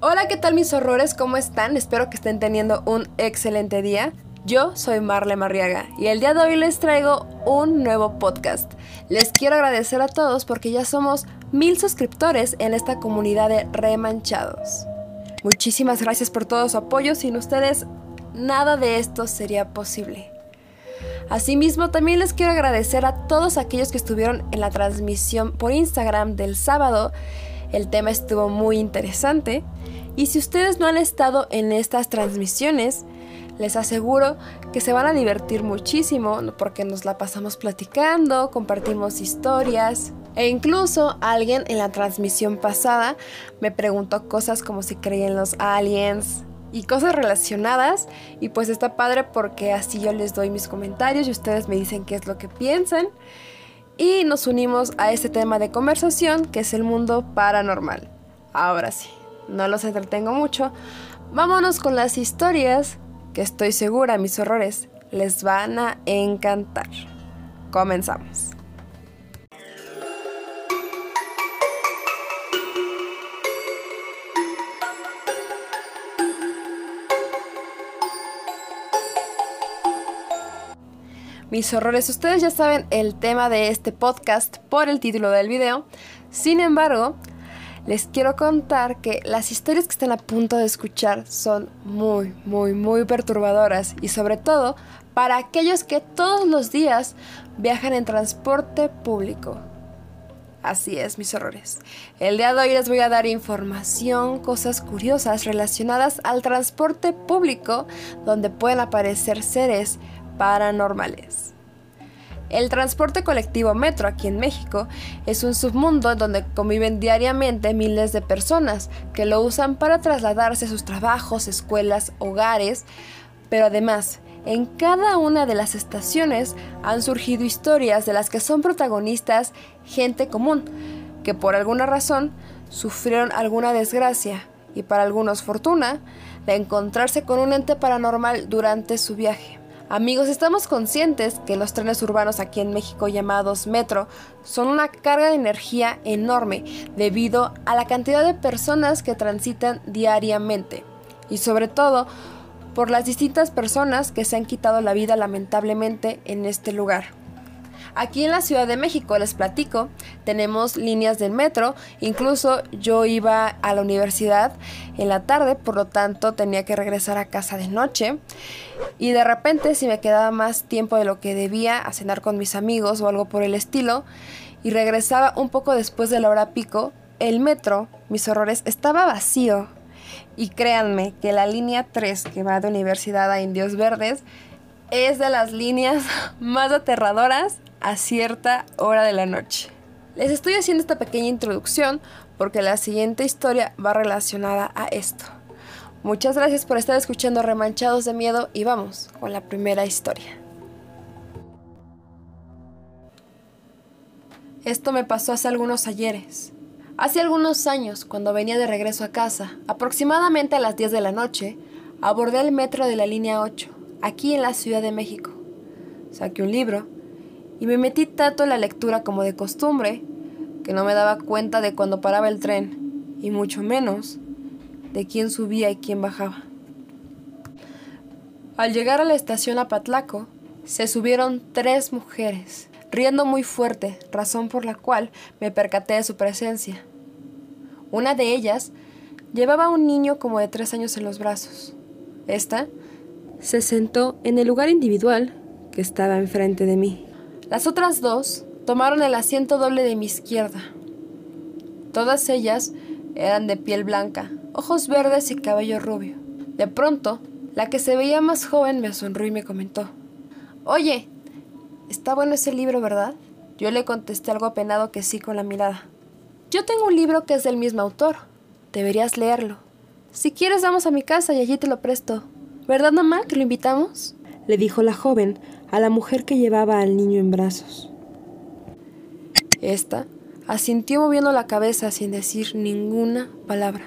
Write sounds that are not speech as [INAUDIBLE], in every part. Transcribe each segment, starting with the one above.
Hola, ¿qué tal mis horrores? ¿Cómo están? Espero que estén teniendo un excelente día. Yo soy Marle Marriaga y el día de hoy les traigo un nuevo podcast. Les quiero agradecer a todos porque ya somos mil suscriptores en esta comunidad de remanchados. Muchísimas gracias por todo su apoyo. Sin ustedes, nada de esto sería posible. Asimismo, también les quiero agradecer a todos aquellos que estuvieron en la transmisión por Instagram del sábado. El tema estuvo muy interesante. Y si ustedes no han estado en estas transmisiones, les aseguro que se van a divertir muchísimo porque nos la pasamos platicando, compartimos historias. E incluso alguien en la transmisión pasada me preguntó cosas como si creía en los aliens, y cosas relacionadas. Y pues está padre porque así yo les doy mis comentarios y ustedes me dicen qué es lo que piensan. Y nos unimos a este tema de conversación que es el mundo paranormal. Ahora sí, no los entretengo mucho. Vámonos con las historias que estoy segura mis horrores les van a encantar. Comenzamos. Mis horrores. Ustedes ya saben el tema de este podcast por el título del video. Sin embargo, les quiero contar que las historias que están a punto de escuchar son muy, muy, muy perturbadoras y sobre todo para aquellos que todos los días viajan en transporte público. Así es, mis horrores. El día de hoy les voy a dar información, cosas curiosas relacionadas al transporte público donde pueden aparecer seres paranormales. El transporte colectivo metro aquí en México es un submundo donde conviven diariamente miles de personas que lo usan para trasladarse a sus trabajos, escuelas, hogares, pero además en cada una de las estaciones han surgido historias de las que son protagonistas gente común, que por alguna razón sufrieron alguna desgracia y para algunos fortuna de encontrarse con un ente paranormal durante su viaje. Amigos, estamos conscientes que los trenes urbanos aquí en México llamados metro son una carga de energía enorme debido a la cantidad de personas que transitan diariamente y sobre todo por las distintas personas que se han quitado la vida lamentablemente en este lugar. Aquí en la Ciudad de México, les platico, tenemos líneas del metro, incluso yo iba a la universidad en la tarde, por lo tanto tenía que regresar a casa de noche y de repente si me quedaba más tiempo de lo que debía a cenar con mis amigos o algo por el estilo y regresaba un poco después de la hora pico, el metro, mis horrores, estaba vacío. Y créanme que la línea 3 que va de Universidad a Indios Verdes es de las líneas [LAUGHS] más aterradoras a cierta hora de la noche. Les estoy haciendo esta pequeña introducción porque la siguiente historia va relacionada a esto. Muchas gracias por estar escuchando Remanchados de Miedo y vamos con la primera historia. Esto me pasó hace algunos ayeres. Hace algunos años, cuando venía de regreso a casa, aproximadamente a las 10 de la noche, abordé el metro de la línea 8, aquí en la Ciudad de México. Saqué un libro y me metí tanto en la lectura como de costumbre que no me daba cuenta de cuando paraba el tren y mucho menos de quién subía y quién bajaba. Al llegar a la estación Apatlaco, se subieron tres mujeres, riendo muy fuerte, razón por la cual me percaté de su presencia. Una de ellas llevaba a un niño como de tres años en los brazos. Esta se sentó en el lugar individual que estaba enfrente de mí. Las otras dos tomaron el asiento doble de mi izquierda. Todas ellas eran de piel blanca, ojos verdes y cabello rubio. De pronto, la que se veía más joven me sonrió y me comentó, Oye, está bueno ese libro, ¿verdad? Yo le contesté algo apenado que sí con la mirada. Yo tengo un libro que es del mismo autor. Deberías leerlo. Si quieres, vamos a mi casa y allí te lo presto. ¿Verdad, mamá, que lo invitamos? le dijo la joven a la mujer que llevaba al niño en brazos. Esta asintió moviendo la cabeza sin decir ninguna palabra.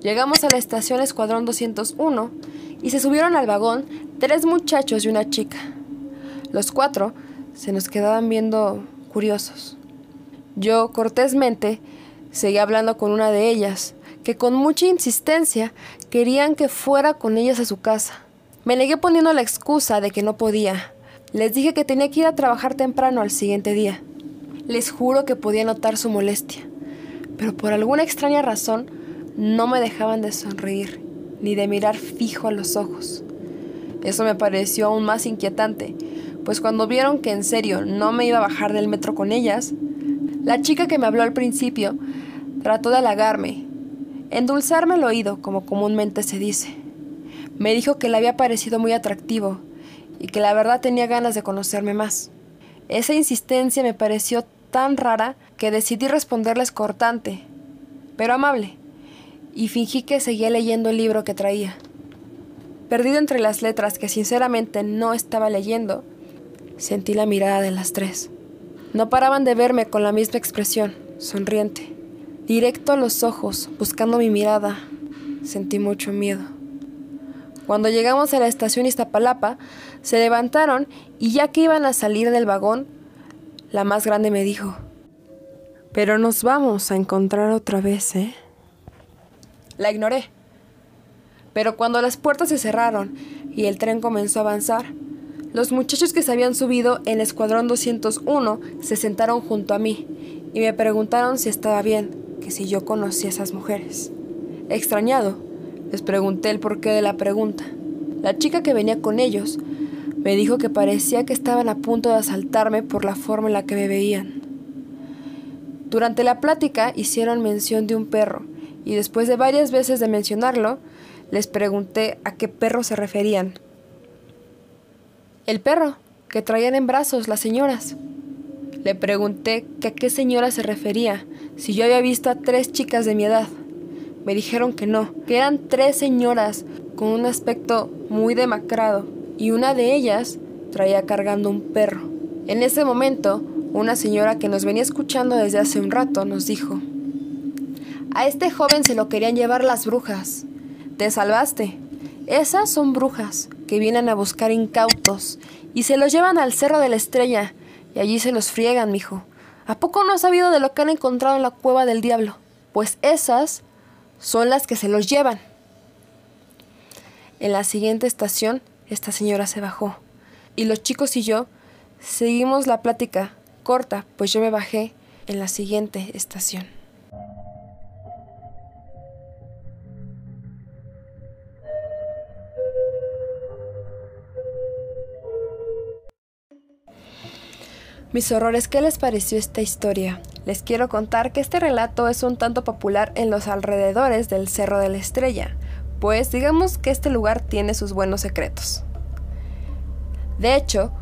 Llegamos a la estación Escuadrón 201 y se subieron al vagón tres muchachos y una chica. Los cuatro se nos quedaban viendo curiosos. Yo, cortésmente, seguí hablando con una de ellas, que con mucha insistencia querían que fuera con ellas a su casa. Me negué poniendo la excusa de que no podía. Les dije que tenía que ir a trabajar temprano al siguiente día. Les juro que podía notar su molestia, pero por alguna extraña razón no me dejaban de sonreír ni de mirar fijo a los ojos. Eso me pareció aún más inquietante, pues cuando vieron que en serio no me iba a bajar del metro con ellas, la chica que me habló al principio trató de halagarme, endulzarme el oído, como comúnmente se dice. Me dijo que le había parecido muy atractivo y que la verdad tenía ganas de conocerme más. Esa insistencia me pareció tan rara que decidí responderles cortante, pero amable, y fingí que seguía leyendo el libro que traía. Perdido entre las letras que sinceramente no estaba leyendo, sentí la mirada de las tres. No paraban de verme con la misma expresión, sonriente. Directo a los ojos, buscando mi mirada, sentí mucho miedo. Cuando llegamos a la estación Iztapalapa, se levantaron y ya que iban a salir del vagón, la más grande me dijo, pero nos vamos a encontrar otra vez, ¿eh? La ignoré. Pero cuando las puertas se cerraron y el tren comenzó a avanzar, los muchachos que se habían subido en el Escuadrón 201 se sentaron junto a mí y me preguntaron si estaba bien, que si yo conocía a esas mujeres. Extrañado, les pregunté el porqué de la pregunta. La chica que venía con ellos me dijo que parecía que estaban a punto de asaltarme por la forma en la que me veían. Durante la plática hicieron mención de un perro, y después de varias veces de mencionarlo, les pregunté a qué perro se referían. El perro, que traían en brazos las señoras. Le pregunté que a qué señora se refería, si yo había visto a tres chicas de mi edad. Me dijeron que no, que eran tres señoras con un aspecto muy demacrado, y una de ellas traía cargando un perro. En ese momento, una señora que nos venía escuchando desde hace un rato nos dijo, A este joven se lo querían llevar las brujas. Te salvaste. Esas son brujas que vienen a buscar incautos y se los llevan al Cerro de la Estrella y allí se los friegan, mijo. ¿A poco no has sabido de lo que han encontrado en la cueva del diablo? Pues esas son las que se los llevan. En la siguiente estación, esta señora se bajó y los chicos y yo seguimos la plática corta, pues yo me bajé en la siguiente estación. Mis horrores, ¿qué les pareció esta historia? Les quiero contar que este relato es un tanto popular en los alrededores del Cerro de la Estrella, pues digamos que este lugar tiene sus buenos secretos. De hecho,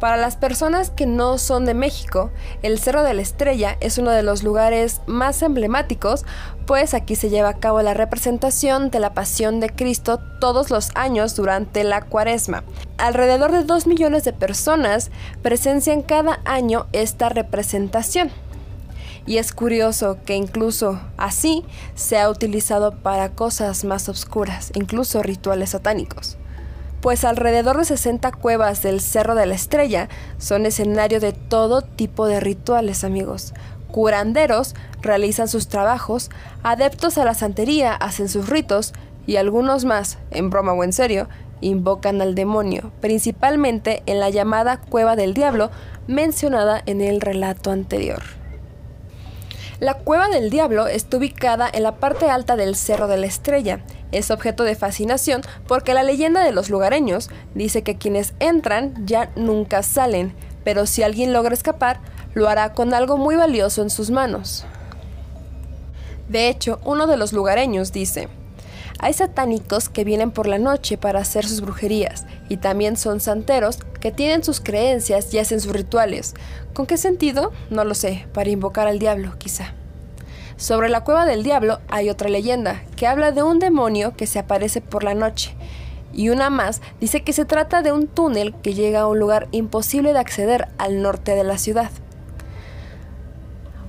para las personas que no son de México, el Cerro de la Estrella es uno de los lugares más emblemáticos, pues aquí se lleva a cabo la representación de la Pasión de Cristo todos los años durante la Cuaresma. Alrededor de 2 millones de personas presencian cada año esta representación. Y es curioso que incluso así se ha utilizado para cosas más oscuras, incluso rituales satánicos pues alrededor de 60 cuevas del Cerro de la Estrella son escenario de todo tipo de rituales, amigos. Curanderos realizan sus trabajos, adeptos a la santería hacen sus ritos y algunos más, en broma o en serio, invocan al demonio, principalmente en la llamada Cueva del Diablo mencionada en el relato anterior. La Cueva del Diablo está ubicada en la parte alta del Cerro de la Estrella es objeto de fascinación porque la leyenda de los lugareños dice que quienes entran ya nunca salen, pero si alguien logra escapar, lo hará con algo muy valioso en sus manos. De hecho, uno de los lugareños dice, hay satánicos que vienen por la noche para hacer sus brujerías y también son santeros que tienen sus creencias y hacen sus rituales. ¿Con qué sentido? No lo sé, para invocar al diablo, quizá. Sobre la cueva del diablo hay otra leyenda que habla de un demonio que se aparece por la noche. Y una más dice que se trata de un túnel que llega a un lugar imposible de acceder al norte de la ciudad.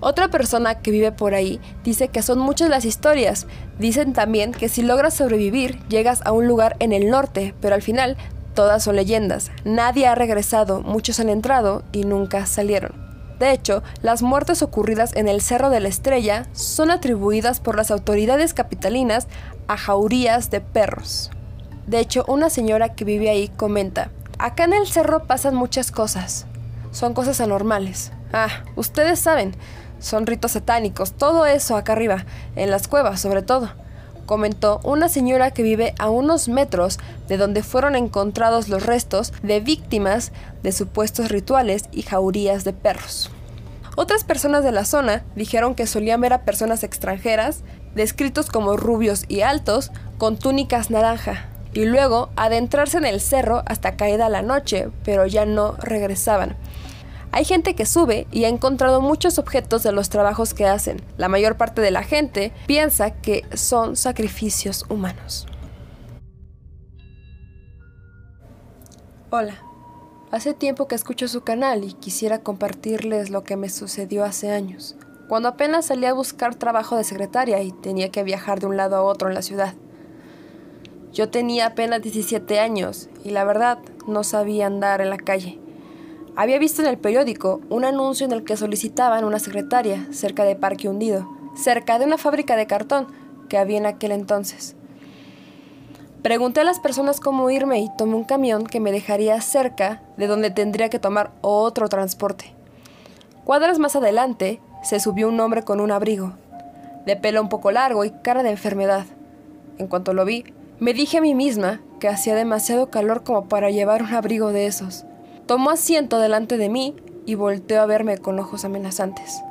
Otra persona que vive por ahí dice que son muchas las historias. Dicen también que si logras sobrevivir llegas a un lugar en el norte, pero al final todas son leyendas. Nadie ha regresado, muchos han entrado y nunca salieron. De hecho, las muertes ocurridas en el Cerro de la Estrella son atribuidas por las autoridades capitalinas a jaurías de perros. De hecho, una señora que vive ahí comenta, acá en el cerro pasan muchas cosas. Son cosas anormales. Ah, ustedes saben, son ritos satánicos, todo eso acá arriba, en las cuevas sobre todo comentó una señora que vive a unos metros de donde fueron encontrados los restos de víctimas de supuestos rituales y jaurías de perros. Otras personas de la zona dijeron que solían ver a personas extranjeras, descritos como rubios y altos, con túnicas naranja, y luego adentrarse en el cerro hasta caída la noche, pero ya no regresaban. Hay gente que sube y ha encontrado muchos objetos de los trabajos que hacen. La mayor parte de la gente piensa que son sacrificios humanos. Hola, hace tiempo que escucho su canal y quisiera compartirles lo que me sucedió hace años, cuando apenas salí a buscar trabajo de secretaria y tenía que viajar de un lado a otro en la ciudad. Yo tenía apenas 17 años y la verdad no sabía andar en la calle. Había visto en el periódico un anuncio en el que solicitaban una secretaria cerca de Parque Hundido, cerca de una fábrica de cartón que había en aquel entonces. Pregunté a las personas cómo irme y tomé un camión que me dejaría cerca de donde tendría que tomar otro transporte. Cuadras más adelante se subió un hombre con un abrigo, de pelo un poco largo y cara de enfermedad. En cuanto lo vi, me dije a mí misma que hacía demasiado calor como para llevar un abrigo de esos. Tomó asiento delante de mí y volteó a verme con ojos amenazantes.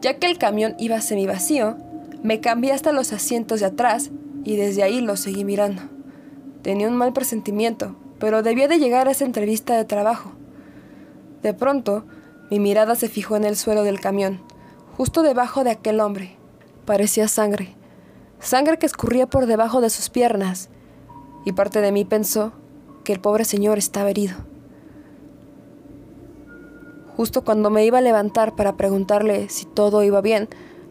Ya que el camión iba semivacío, me cambié hasta los asientos de atrás y desde ahí lo seguí mirando. Tenía un mal presentimiento, pero debía de llegar a esa entrevista de trabajo. De pronto, mi mirada se fijó en el suelo del camión, justo debajo de aquel hombre. Parecía sangre, sangre que escurría por debajo de sus piernas, y parte de mí pensó que el pobre señor estaba herido. Justo cuando me iba a levantar para preguntarle si todo iba bien,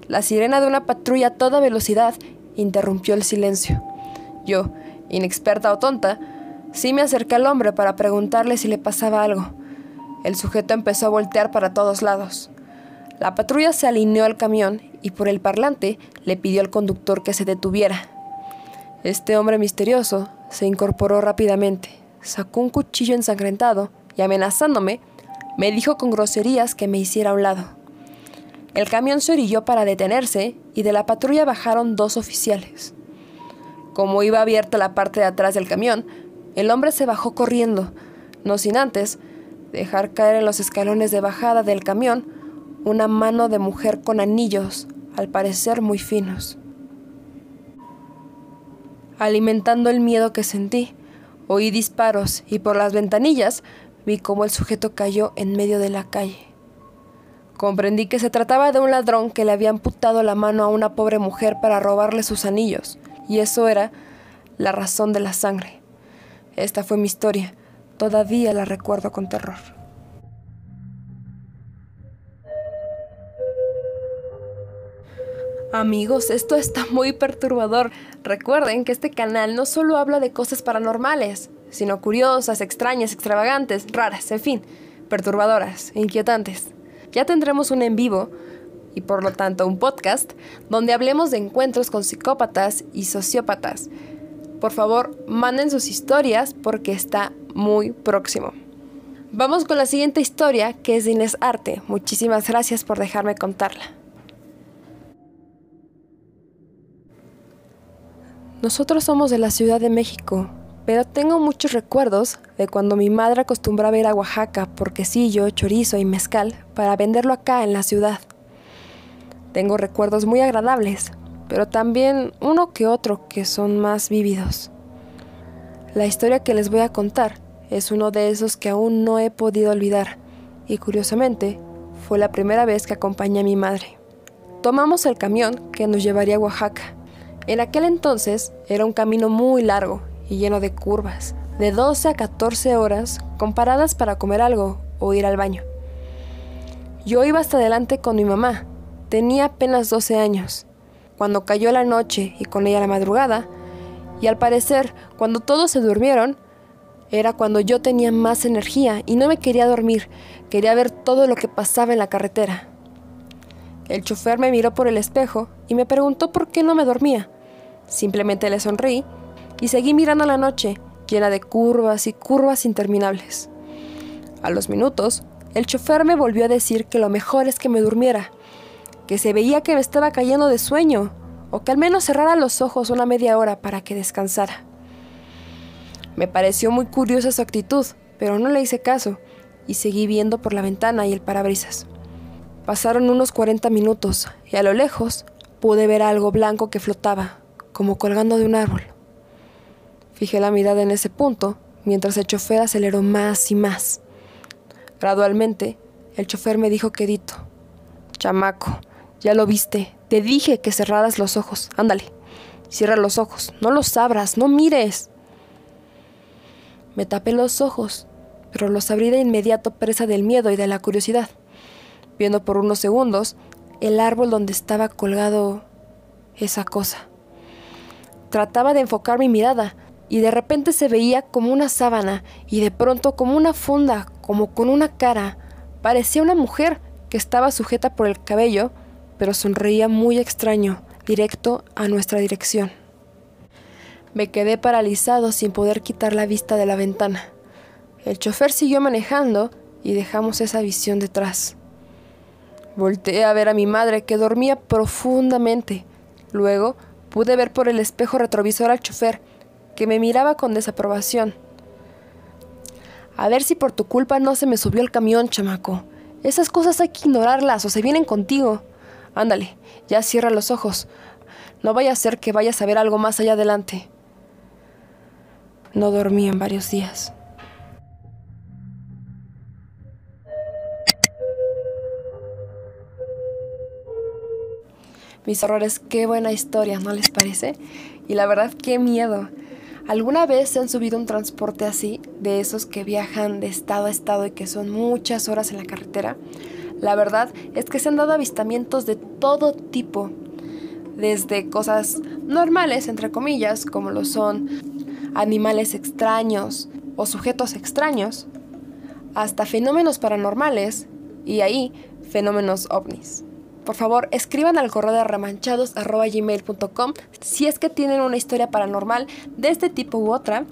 la sirena de una patrulla a toda velocidad interrumpió el silencio. Yo, inexperta o tonta, sí me acerqué al hombre para preguntarle si le pasaba algo. El sujeto empezó a voltear para todos lados. La patrulla se alineó al camión y por el parlante le pidió al conductor que se detuviera. Este hombre misterioso se incorporó rápidamente, sacó un cuchillo ensangrentado y amenazándome, me dijo con groserías que me hiciera a un lado. El camión se orilló para detenerse y de la patrulla bajaron dos oficiales. Como iba abierta la parte de atrás del camión, el hombre se bajó corriendo, no sin antes dejar caer en los escalones de bajada del camión una mano de mujer con anillos, al parecer muy finos. Alimentando el miedo que sentí, oí disparos y por las ventanillas vi cómo el sujeto cayó en medio de la calle. Comprendí que se trataba de un ladrón que le había amputado la mano a una pobre mujer para robarle sus anillos, y eso era la razón de la sangre. Esta fue mi historia, todavía la recuerdo con terror. Amigos, esto está muy perturbador. Recuerden que este canal no solo habla de cosas paranormales, sino curiosas, extrañas, extravagantes, raras, en fin, perturbadoras, inquietantes. Ya tendremos un en vivo y por lo tanto un podcast donde hablemos de encuentros con psicópatas y sociópatas. Por favor, manden sus historias porque está muy próximo. Vamos con la siguiente historia que es de Inés Arte. Muchísimas gracias por dejarme contarla. Nosotros somos de la Ciudad de México, pero tengo muchos recuerdos de cuando mi madre acostumbraba ir a Oaxaca por quesillo, chorizo y mezcal para venderlo acá en la ciudad. Tengo recuerdos muy agradables, pero también uno que otro que son más vívidos. La historia que les voy a contar es uno de esos que aún no he podido olvidar, y curiosamente fue la primera vez que acompañé a mi madre. Tomamos el camión que nos llevaría a Oaxaca. En aquel entonces era un camino muy largo y lleno de curvas, de 12 a 14 horas comparadas para comer algo o ir al baño. Yo iba hasta adelante con mi mamá, tenía apenas 12 años, cuando cayó la noche y con ella la madrugada, y al parecer, cuando todos se durmieron, Era cuando yo tenía más energía y no me quería dormir, quería ver todo lo que pasaba en la carretera. El chofer me miró por el espejo y me preguntó por qué no me dormía. Simplemente le sonreí y seguí mirando la noche, llena de curvas y curvas interminables. A los minutos, el chofer me volvió a decir que lo mejor es que me durmiera, que se veía que me estaba cayendo de sueño, o que al menos cerrara los ojos una media hora para que descansara. Me pareció muy curiosa su actitud, pero no le hice caso y seguí viendo por la ventana y el parabrisas. Pasaron unos 40 minutos y a lo lejos pude ver algo blanco que flotaba, como colgando de un árbol. Fijé la mirada en ese punto mientras el chofer aceleró más y más. Gradualmente, el chofer me dijo quedito, Chamaco, ya lo viste, te dije que cerraras los ojos. Ándale, cierra los ojos, no los abras, no mires. Me tapé los ojos, pero los abrí de inmediato presa del miedo y de la curiosidad viendo por unos segundos el árbol donde estaba colgado esa cosa. Trataba de enfocar mi mirada y de repente se veía como una sábana y de pronto como una funda, como con una cara. Parecía una mujer que estaba sujeta por el cabello, pero sonreía muy extraño, directo a nuestra dirección. Me quedé paralizado sin poder quitar la vista de la ventana. El chofer siguió manejando y dejamos esa visión detrás. Volteé a ver a mi madre, que dormía profundamente. Luego pude ver por el espejo retrovisor al chofer, que me miraba con desaprobación. A ver si por tu culpa no se me subió el camión, chamaco. Esas cosas hay que ignorarlas o se vienen contigo. Ándale, ya cierra los ojos. No vaya a ser que vayas a ver algo más allá adelante. No dormí en varios días. mis horrores, qué buena historia, ¿no les parece? Y la verdad, qué miedo. ¿Alguna vez se han subido un transporte así, de esos que viajan de estado a estado y que son muchas horas en la carretera? La verdad es que se han dado avistamientos de todo tipo, desde cosas normales, entre comillas, como lo son animales extraños o sujetos extraños, hasta fenómenos paranormales y ahí fenómenos ovnis. Por favor, escriban al correo de remanchados.gmail.com si es que tienen una historia paranormal de este tipo u otra.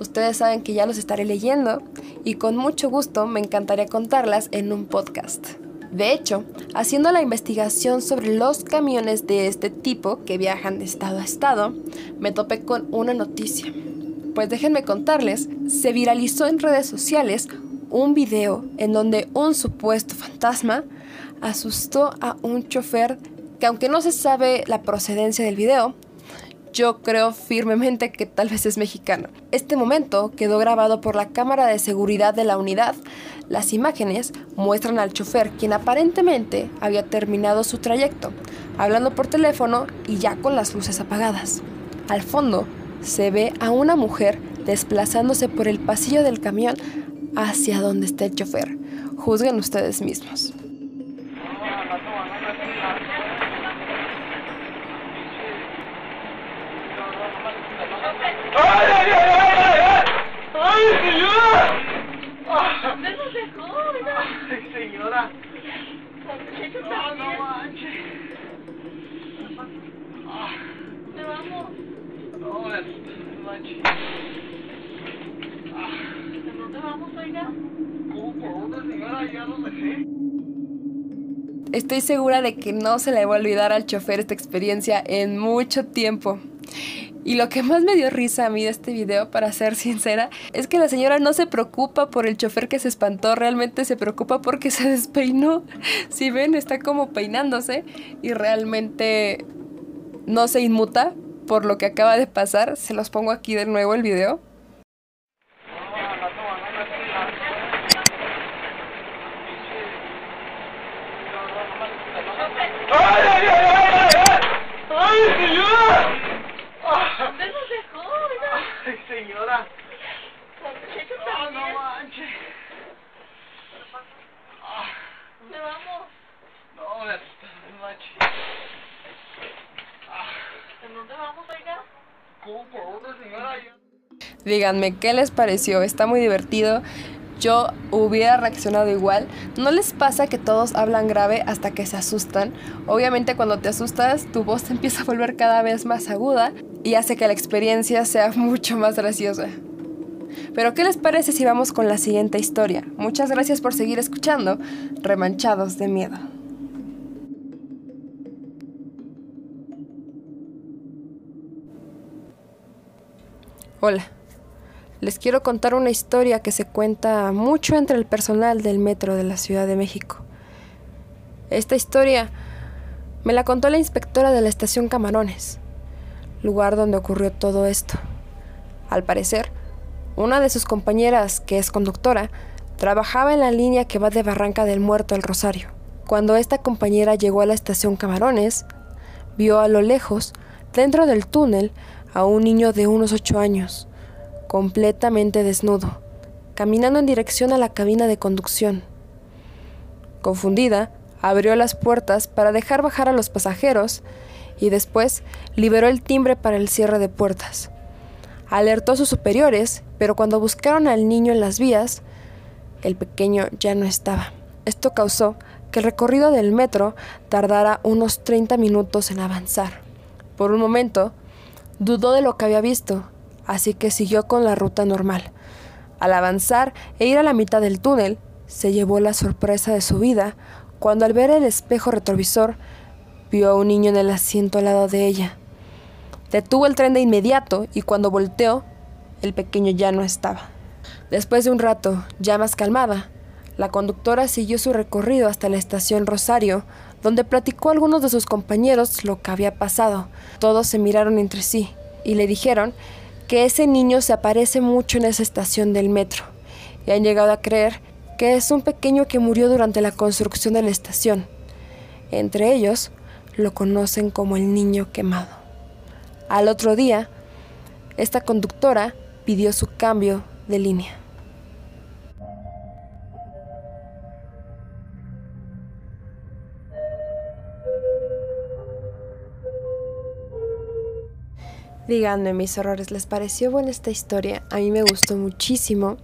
Ustedes saben que ya los estaré leyendo y con mucho gusto me encantaría contarlas en un podcast. De hecho, haciendo la investigación sobre los camiones de este tipo que viajan de estado a estado, me topé con una noticia. Pues déjenme contarles, se viralizó en redes sociales un video en donde un supuesto fantasma asustó a un chofer que aunque no se sabe la procedencia del video, yo creo firmemente que tal vez es mexicano. Este momento quedó grabado por la cámara de seguridad de la unidad. Las imágenes muestran al chofer, quien aparentemente había terminado su trayecto, hablando por teléfono y ya con las luces apagadas. Al fondo se ve a una mujer desplazándose por el pasillo del camión hacia donde está el chofer. Juzguen ustedes mismos. Estoy segura de que no se le va a olvidar al chofer esta experiencia en mucho tiempo. Y lo que más me dio risa a mí de este video, para ser sincera, es que la señora no se preocupa por el chofer que se espantó, realmente se preocupa porque se [LAUGHS] despeinó. Si ven, está como peinándose y realmente no se inmuta por lo que acaba de pasar. Se los pongo aquí de nuevo el video. Ay, señora. No, me Díganme, ¿qué les pareció? Está muy divertido yo hubiera reaccionado igual. ¿No les pasa que todos hablan grave hasta que se asustan? Obviamente cuando te asustas tu voz te [LAUGHS] empieza a volver cada vez más aguda y hace que la experiencia sea [LAUGHS] mucho más graciosa. Pero ¿qué les parece si vamos con la siguiente historia? Muchas gracias por seguir escuchando Remanchados de Miedo. Hola, les quiero contar una historia que se cuenta mucho entre el personal del metro de la Ciudad de México. Esta historia me la contó la inspectora de la estación Camarones, lugar donde ocurrió todo esto. Al parecer, una de sus compañeras, que es conductora, trabajaba en la línea que va de Barranca del Muerto al Rosario. Cuando esta compañera llegó a la estación Camarones, vio a lo lejos, dentro del túnel, a un niño de unos ocho años, completamente desnudo, caminando en dirección a la cabina de conducción. Confundida, abrió las puertas para dejar bajar a los pasajeros y después liberó el timbre para el cierre de puertas. Alertó a sus superiores, pero cuando buscaron al niño en las vías, el pequeño ya no estaba. Esto causó que el recorrido del metro tardara unos 30 minutos en avanzar. Por un momento, dudó de lo que había visto, así que siguió con la ruta normal. Al avanzar e ir a la mitad del túnel, se llevó la sorpresa de su vida cuando al ver el espejo retrovisor vio a un niño en el asiento al lado de ella. Detuvo el tren de inmediato y cuando volteó, el pequeño ya no estaba. Después de un rato, ya más calmada, la conductora siguió su recorrido hasta la estación Rosario, donde platicó a algunos de sus compañeros lo que había pasado. Todos se miraron entre sí y le dijeron que ese niño se aparece mucho en esa estación del metro y han llegado a creer que es un pequeño que murió durante la construcción de la estación. Entre ellos, lo conocen como el niño quemado. Al otro día, esta conductora pidió su cambio de línea. Díganme mis errores, ¿les pareció buena esta historia? A mí me gustó muchísimo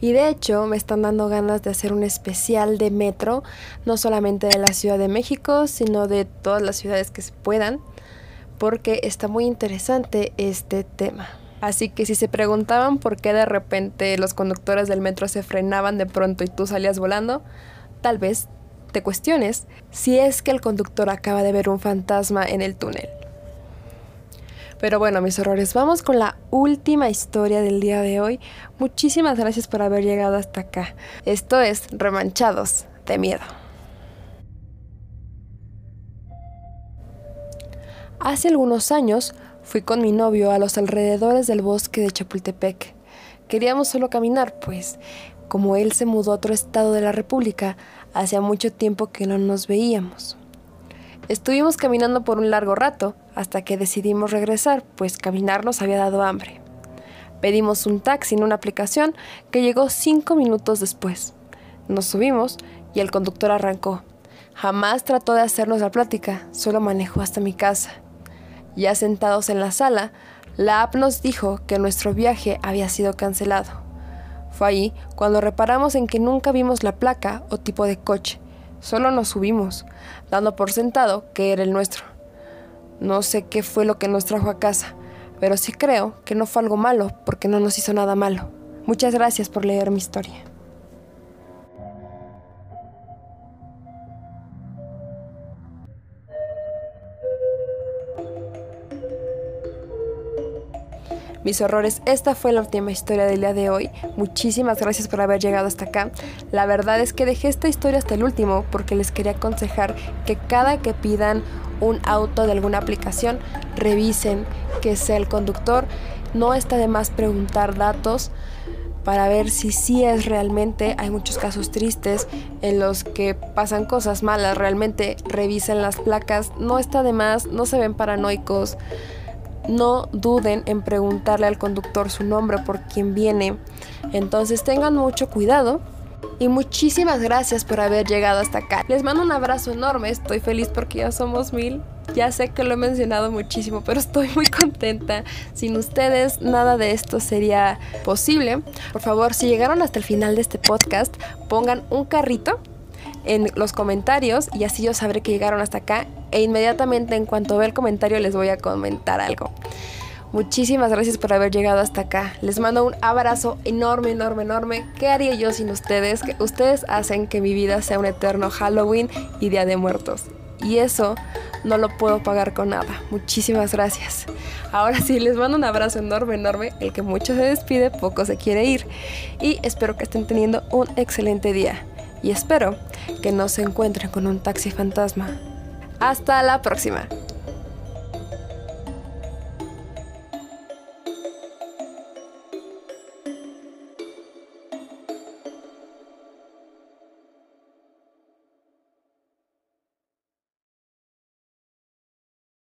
y de hecho me están dando ganas de hacer un especial de metro, no solamente de la Ciudad de México, sino de todas las ciudades que se puedan porque está muy interesante este tema. Así que si se preguntaban por qué de repente los conductores del metro se frenaban de pronto y tú salías volando, tal vez te cuestiones si es que el conductor acaba de ver un fantasma en el túnel. Pero bueno, mis horrores, vamos con la última historia del día de hoy. Muchísimas gracias por haber llegado hasta acá. Esto es Remanchados de Miedo. Hace algunos años fui con mi novio a los alrededores del bosque de Chapultepec. Queríamos solo caminar, pues como él se mudó a otro estado de la República, hacía mucho tiempo que no nos veíamos. Estuvimos caminando por un largo rato hasta que decidimos regresar, pues caminar nos había dado hambre. Pedimos un taxi en una aplicación que llegó cinco minutos después. Nos subimos y el conductor arrancó. Jamás trató de hacernos la plática, solo manejó hasta mi casa. Ya sentados en la sala, la app nos dijo que nuestro viaje había sido cancelado. Fue ahí cuando reparamos en que nunca vimos la placa o tipo de coche, solo nos subimos, dando por sentado que era el nuestro. No sé qué fue lo que nos trajo a casa, pero sí creo que no fue algo malo porque no nos hizo nada malo. Muchas gracias por leer mi historia. Mis horrores. Esta fue la última historia del día de hoy. Muchísimas gracias por haber llegado hasta acá. La verdad es que dejé esta historia hasta el último porque les quería aconsejar que cada que pidan un auto de alguna aplicación, revisen que sea el conductor. No está de más preguntar datos para ver si sí es realmente. Hay muchos casos tristes en los que pasan cosas malas. Realmente revisen las placas. No está de más, no se ven paranoicos no duden en preguntarle al conductor su nombre por quien viene. Entonces tengan mucho cuidado y muchísimas gracias por haber llegado hasta acá. Les mando un abrazo enorme, estoy feliz porque ya somos mil. Ya sé que lo he mencionado muchísimo, pero estoy muy [LAUGHS] contenta. Sin ustedes nada de esto sería posible. Por favor, si llegaron hasta el final de este podcast, pongan un carrito en los comentarios y así yo sabré que llegaron hasta acá e inmediatamente en cuanto vea el comentario les voy a comentar algo. Muchísimas gracias por haber llegado hasta acá. Les mando un abrazo enorme, enorme, enorme. ¿Qué haría yo sin ustedes? Que ustedes hacen que mi vida sea un eterno Halloween y Día de Muertos. Y eso no lo puedo pagar con nada. Muchísimas gracias. Ahora sí, les mando un abrazo enorme, enorme. El que mucho se despide, poco se quiere ir. Y espero que estén teniendo un excelente día. Y espero que no se encuentren con un taxi fantasma. Hasta la próxima.